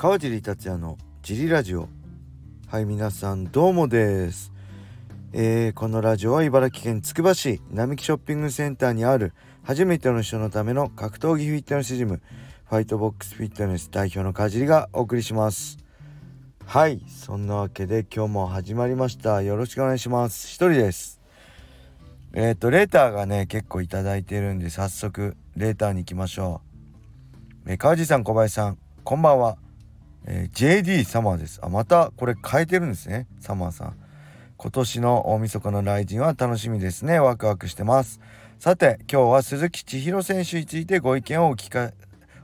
川尻達也のジリラジオ。はい皆さんどうもです。えー、このラジオは茨城県つくば市並木ショッピングセンターにある初めての人のための格闘技フィットネスジムファイトボックスフィットネス代表の川尻がお送りします。はいそんなわけで今日も始まりました。よろしくお願いします。一人です。えっ、ー、とレーターがね結構頂いてるんで早速レーターに行きましょう、えー、川地さん小林さんこんばんは、えー、JD サマーです。あまたこれ変えてるんですね。サマーさん。今年の大晦日の来陣は楽しみですね。ワクワクしてます。さて今日は鈴木千尋選手についてご意見をお聞か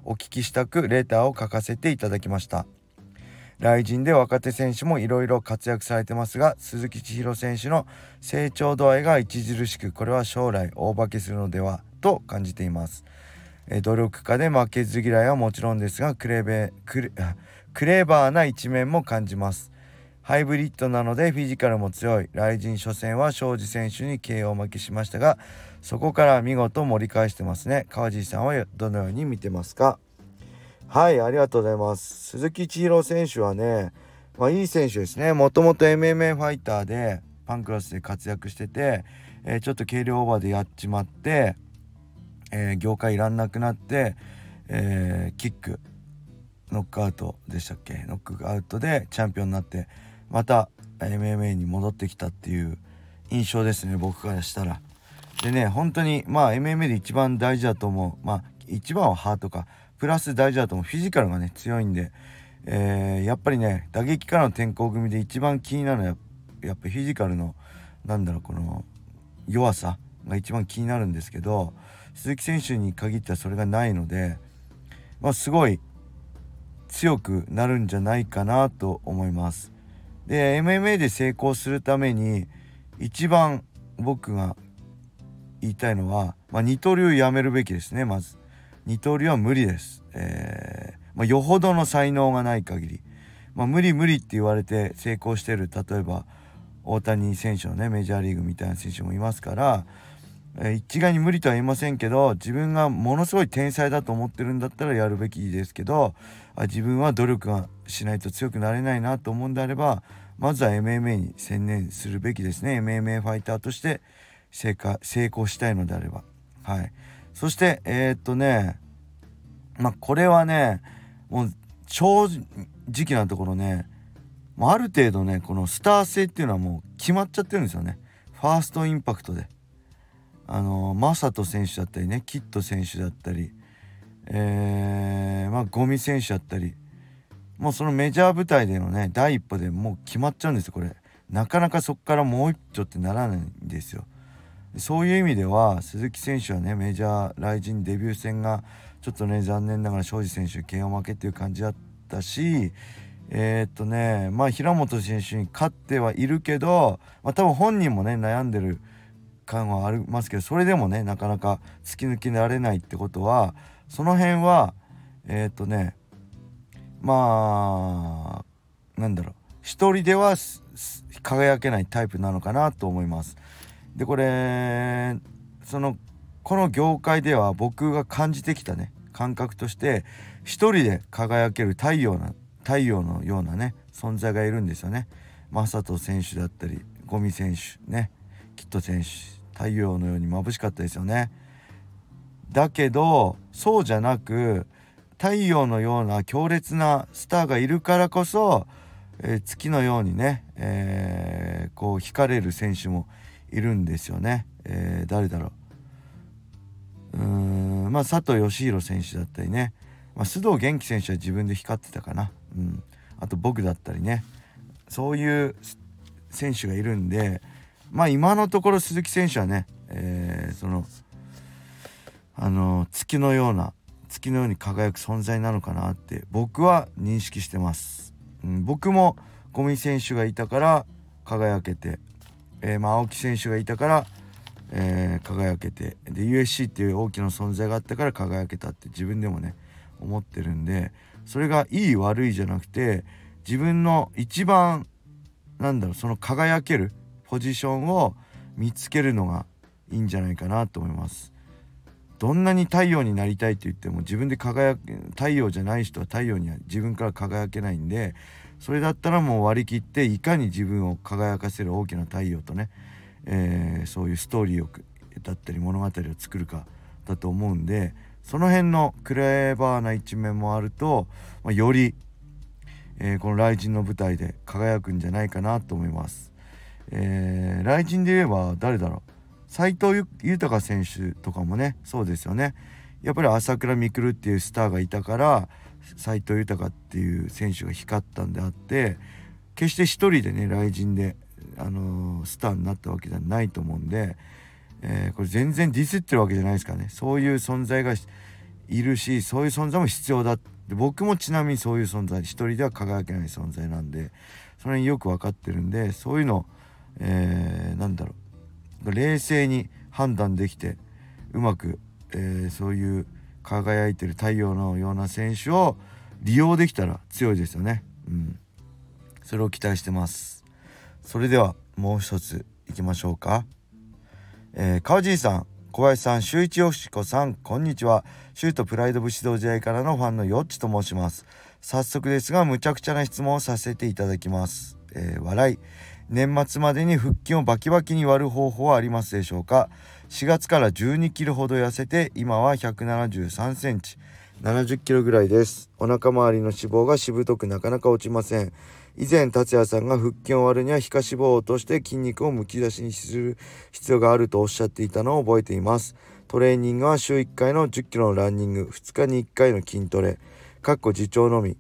お聞きしたくレターを書かせていただきました。来陣で若手選手もいろいろ活躍されてますが鈴木千尋選手の成長度合いが著しくこれは将来大化けするのではと感じています。え努力家で負けず嫌いはもちろんですがクレベクレクレーバーな一面も感じます。ハイブリッドなのでフィジカルも強い。来陣初戦は庄司選手に KO 負けしましたがそこから見事盛り返してますね。川尻さんはどのように見てますか？はいありがとうございます。鈴木千尋選手はねまあいい選手ですね。もともと MMA ファイターでパンクラスで活躍してて、えー、ちょっと軽量オーバーでやっちまってえー、業界いらんなくなって、えー、キック。ノックアウトでしたっけ？ノックアウトでチャンピオンになってまた MMA に戻ってきたっていう印象ですね僕からしたら。でね本当にまあ MMA で一番大事だと思う。まあ一番はハートか。プラス大事だと思う。フィジカルがね強いんで、えー、やっぱりね打撃からの転向組で一番気になるのはやっぱフィジカルのなんだろうこの弱さが一番気になるんですけど鈴木選手に限ってはそれがないので、まあ、すごい強くなるんじゃないかなと思います。で MMA で成功するために一番僕が言いたいのは、まあ、二刀流やめるべきですねまず。二刀流は無理です、えー、まあ、よほどの才能がない限り、まあ、無理無理って言われて成功してる例えば大谷選手のねメジャーリーグみたいな選手もいますからえ一概に無理とは言いませんけど自分がものすごい天才だと思ってるんだったらやるべきですけどあ自分は努力がしないと強くなれないなと思うんであればまずは MMA に専念するべきですね。MMA ファイターとして成果成功したいのであれば。はい。そしてえー、っとねまあこれはねもう正直なところねある程度ねこのスター性っていうのはもう決まっちゃってるんですよね。ファーストインパクトで。あのマサト選手だったりねキッド選手だったり、えー、まあ、ゴミ選手だったりもうそのメジャー舞台でのね第一歩でもう決まっちゃうんですよこれ。なかなかそこからもう一丁ってならないんですよ。そういう意味では鈴木選手はねメジャーライジンデビュー戦がちょっとね残念ながら庄司選手 KO 負けっていう感じだったしえー、っとねまあ平本選手に勝ってはいるけど、まあ、多分本人もね悩んでる感はありますけどそれでもねなかなか突き抜けられないってことはその辺はえっ、ー、とねまあなんだろう一人では輝けないタイプなのかなと思います。でこれそのこの業界では僕が感じてきたね感覚として一人で輝ける太陽な太陽のようなね存在がいるんですよね。正人選手だったりゴミ選手ねキット選手太陽のように眩しかったですよね。だけどそうじゃなく太陽のような強烈なスターがいるからこそ、えー、月のようにね、えー、こう惹かれる選手もいるんですよね。えー、誰だろう。うーんまあ佐藤義弘選手だったりね、まあ、須藤元気選手は自分で光ってたかな、うん、あと僕だったりね。そういう選手がいるんでまあ今のところ鈴木選手はね、えー、そのあの月のような月のように輝く存在なのかなって僕は認識してます、うん、僕も五味選手がいたから輝けて、えー、まあ青木選手がいたから、えー、輝けてで USC っていう大きな存在があったから輝けたって自分でもね思ってるんでそれがいい悪いじゃなくて自分の一番なんだろうその輝けるポジションを見つけるのがいいんじゃないかなと思います。どんなに太陽になりたいって言っても自分で輝く太陽じゃない人は太陽には自分から輝けないんでそれだったらもう割り切っていかに自分を輝かせる大きな太陽とね、えー、そういうストーリーをだったり物語を作るかだと思うんでその辺のクレーバーな一面もあると、まあ、より、えー、この雷神の舞台で輝くんじゃないかなと思います。えー、雷神で言えば誰だろう。斎藤豊選手とかもねそうですよね。やっぱり朝倉未来っていうスターがいたから斎藤豊っていう選手が光ったんであって決して一人でね雷神で、あのー、スターになったわけじゃないと思うんで、えー、これ全然ディスってるわけじゃないですかね。そういう存在がいるしそういう存在も必要だで僕もちなみにそういう存在。一人では輝けない存在なんでそれによく分かってるんでそういうの、えー、なんだろう冷静に判断できてうまく、えー、そういう輝いてる太陽のような選手を利用できたら強いですよね。うん。それを期待してます。それではもう一ついきましょうか。えー、川尻さん、小林さん、周一よしこさん、こんにちは。シュートプライド武士道時代からのファンのよっちと申します。早速ですが、むちゃくちゃな質問をさせていただきます。えー、笑い。年末までに腹筋をバキバキに割る方法はありますでしょうか？4月から12キロほど痩せて今は173センチ。70キロぐらいです。お腹周りの脂肪がしぶとくなかなか落ちません。以前達也さんが腹筋を割るには皮下脂肪を落として筋肉をむき出しにする必要があるとおっしゃっていたのを覚えています。トレーニングは週1回の10キロのランニング2日に1回の筋トレ。かっこ自重のみ。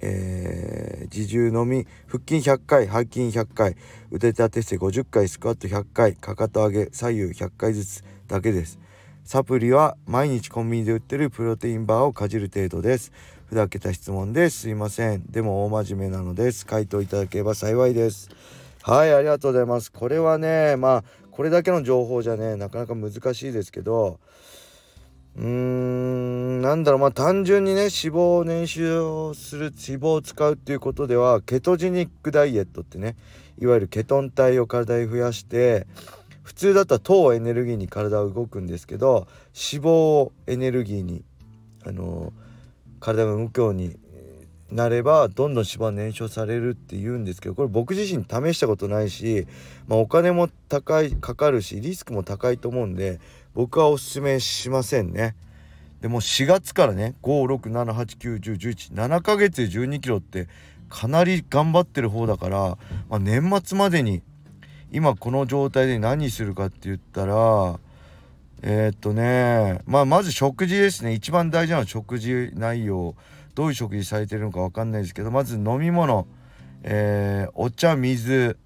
えー、自重のみ腹筋100回背筋100回腕立て伏せ50回スクワット100回かかと上げ左右100回ずつだけです。サプリは毎日コンビニで売ってるプロテインバーをかじる程度です。ふざけた質問ですいません。でも大真面目なのです。回答いただければ幸いです。はいありがとうございます。これはねまあこれだけの情報じゃねなかなか難しいですけどうーんなんだろうまあ単純にね脂肪を燃焼する脂肪を使うっていうことではケトジニックダイエットってねいわゆるケトン体を体に増やして普通だったら糖をエネルギーに体は動くんですけど脂肪をエネルギーにあの体が動くようになればどんどん脂肪燃焼されるって言うんですけどこれ僕自身試したことないし、まあ、お金も高いかかるしリスクも高いと思うんで僕はおすすめしませんね。でも4月からね567891011 7ヶ月で1 2キロってかなり頑張ってる方だから、まあ、年末までに今この状態で何するかって言ったらえー、っとねまあまず食事ですね。一番大事なのは食事内容。どういう食事されてるのか分かんないですけどまず飲み物、えー、お茶水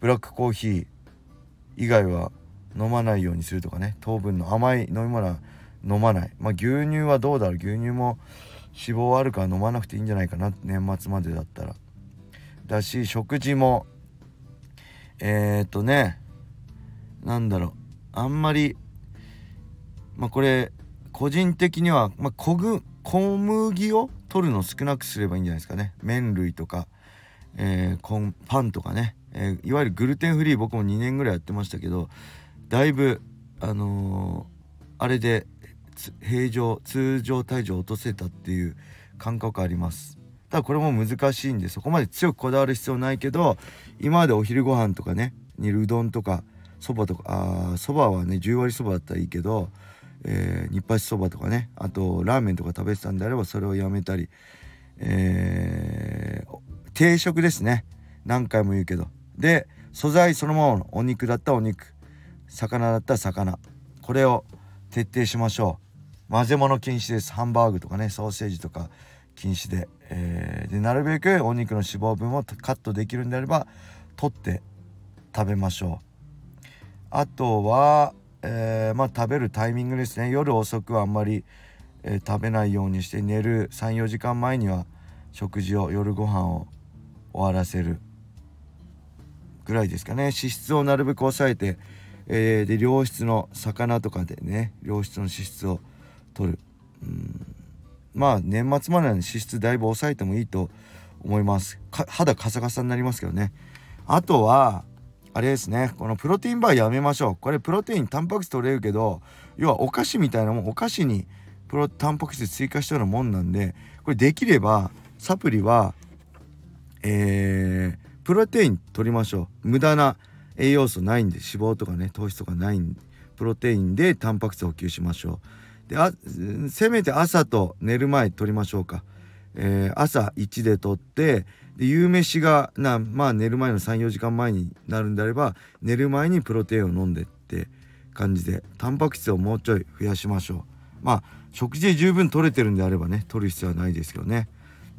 ブラックコーヒー以外は飲まないようにするとかね。糖分の甘い飲み物は飲まない。まあ牛乳はどうだろう。牛乳も脂肪あるから飲まなくていいんじゃないかな。年末までだったら。だし食事もえー、っとねなんだろう。あんまりまあこれ個人的には、まあ、小麦を取るの少なくすればいいんじゃないですかね。麺類とか、えー、パンとかね、えー、いわゆるグルテンフリー僕も2年ぐらいやってましたけどだいぶあのー、あれで平常通常体重を落とせたっていう感覚あります。ただこれも難しいんでそこまで強くこだわる必要ないけど今までお昼ご飯とかねにうどんとかそばとかあそばはね10割そばだったらいいけど、えー、日八そばとかねあとラーメンとか食べてたんであればそれをやめたり、えー、定食ですね。何回も言うけど。で素材そのままのお肉だったらお肉。魚だったら魚。これを徹底しましょう。混ぜ物禁止です。ハンバーグとかねソーセージとか禁止で,、えー、でなるべくお肉の脂肪分をカットできるんであれば取って食べましょう。あとは、えー、まあ食べるタイミングですね。夜遅くはあんまり、えー、食べないようにして寝る34時間前には食事を夜ご飯を終わらせるぐらいですかね。脂質をなるべく抑えてえー、で良質の魚とかでね良質の脂質を取る。うん。まあ年末までの脂質だいぶ抑えてもいいと思います。肌カサカサになりますけどね。あとはあれですねこのプロテインバーやめましょう。これプロテインタンパク質取れるけど要はお菓子みたいなもんお菓子にプロタンパク質追加したようなもんなんでこれできればサプリはえー、プロテイン取りましょう。無駄な栄養素ないんで脂肪とかね糖質とかないんでプロテインでタンパク質を補給しましょう。であせめて朝と寝る前取りましょうか、えー、朝1で取ってで夕飯がなまあ寝る前の34時間前になるんであれば寝る前にプロテインを飲んでって感じでタンパク質をもうちょい増やしましょう。まあ食事で十分取れてるんであればね取る必要はないですけどね。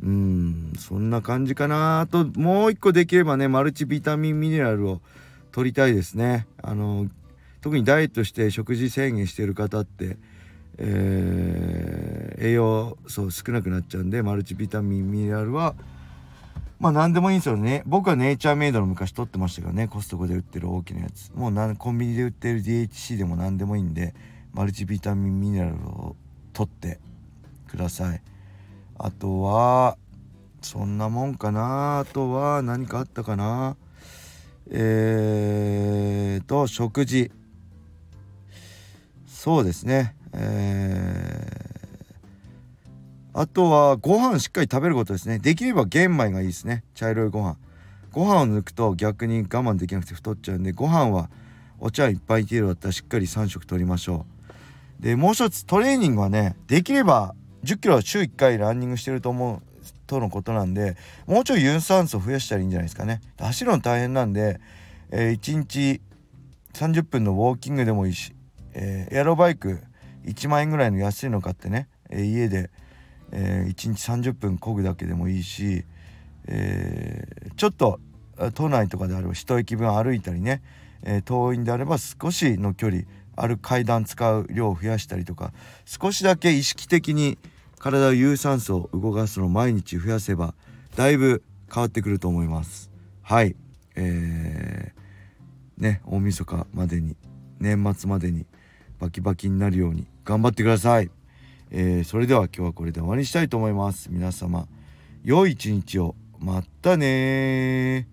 うんそんな感じかなあともう一個できればねマルチビタミンミネラルを取りたいですね。あの特にダイエットして食事制限してる方って、えー、栄養素少なくなっちゃうんでマルチビタミンミネラルはまあ何でもいいんですよね。僕はネイチャーメイドの昔取ってましたけどね。コストコで売ってる大きなやつ。もうコンビニで売ってる DHC でも何でもいいんでマルチビタミンミネラルを取ってください。あとはそんなもんかな。あとは何かあったかな。えーと食事。そうですね。えー、あとはご飯しっかり食べることですね。できれば玄米がいいですね。茶色いご飯。ご飯を抜くと逆に我慢できなくて太っちゃうんでご飯はお茶いっぱい程度だったらしっかり3食取りましょう。でもう一つトレーニングはねできれば1 0キロは週1回ランニングしてると思う。とのことなんでもうちょい有酸素増やしたらいいんじゃないですかね。走るの大変なんで、えー、1日30分のウォーキングでもいいしえー、エアロバイク1万円ぐらいの安いの買ってね、えー、家で、え、1日30分漕ぐだけでもいいし、え、ちょっと都内とかであれば一駅分歩いたりね、え、遠いんであれば少しの距離ある階段使う量を増やしたりとか少しだけ意識的に体を有酸素を動かすのを毎日増やせばだいぶ変わってくると思います。はい。えー、ね大晦日までに年末までにバキバキになるように頑張ってください、えー、それでは今日はこれで終わりにしたいと思います。皆様良い一日を。またね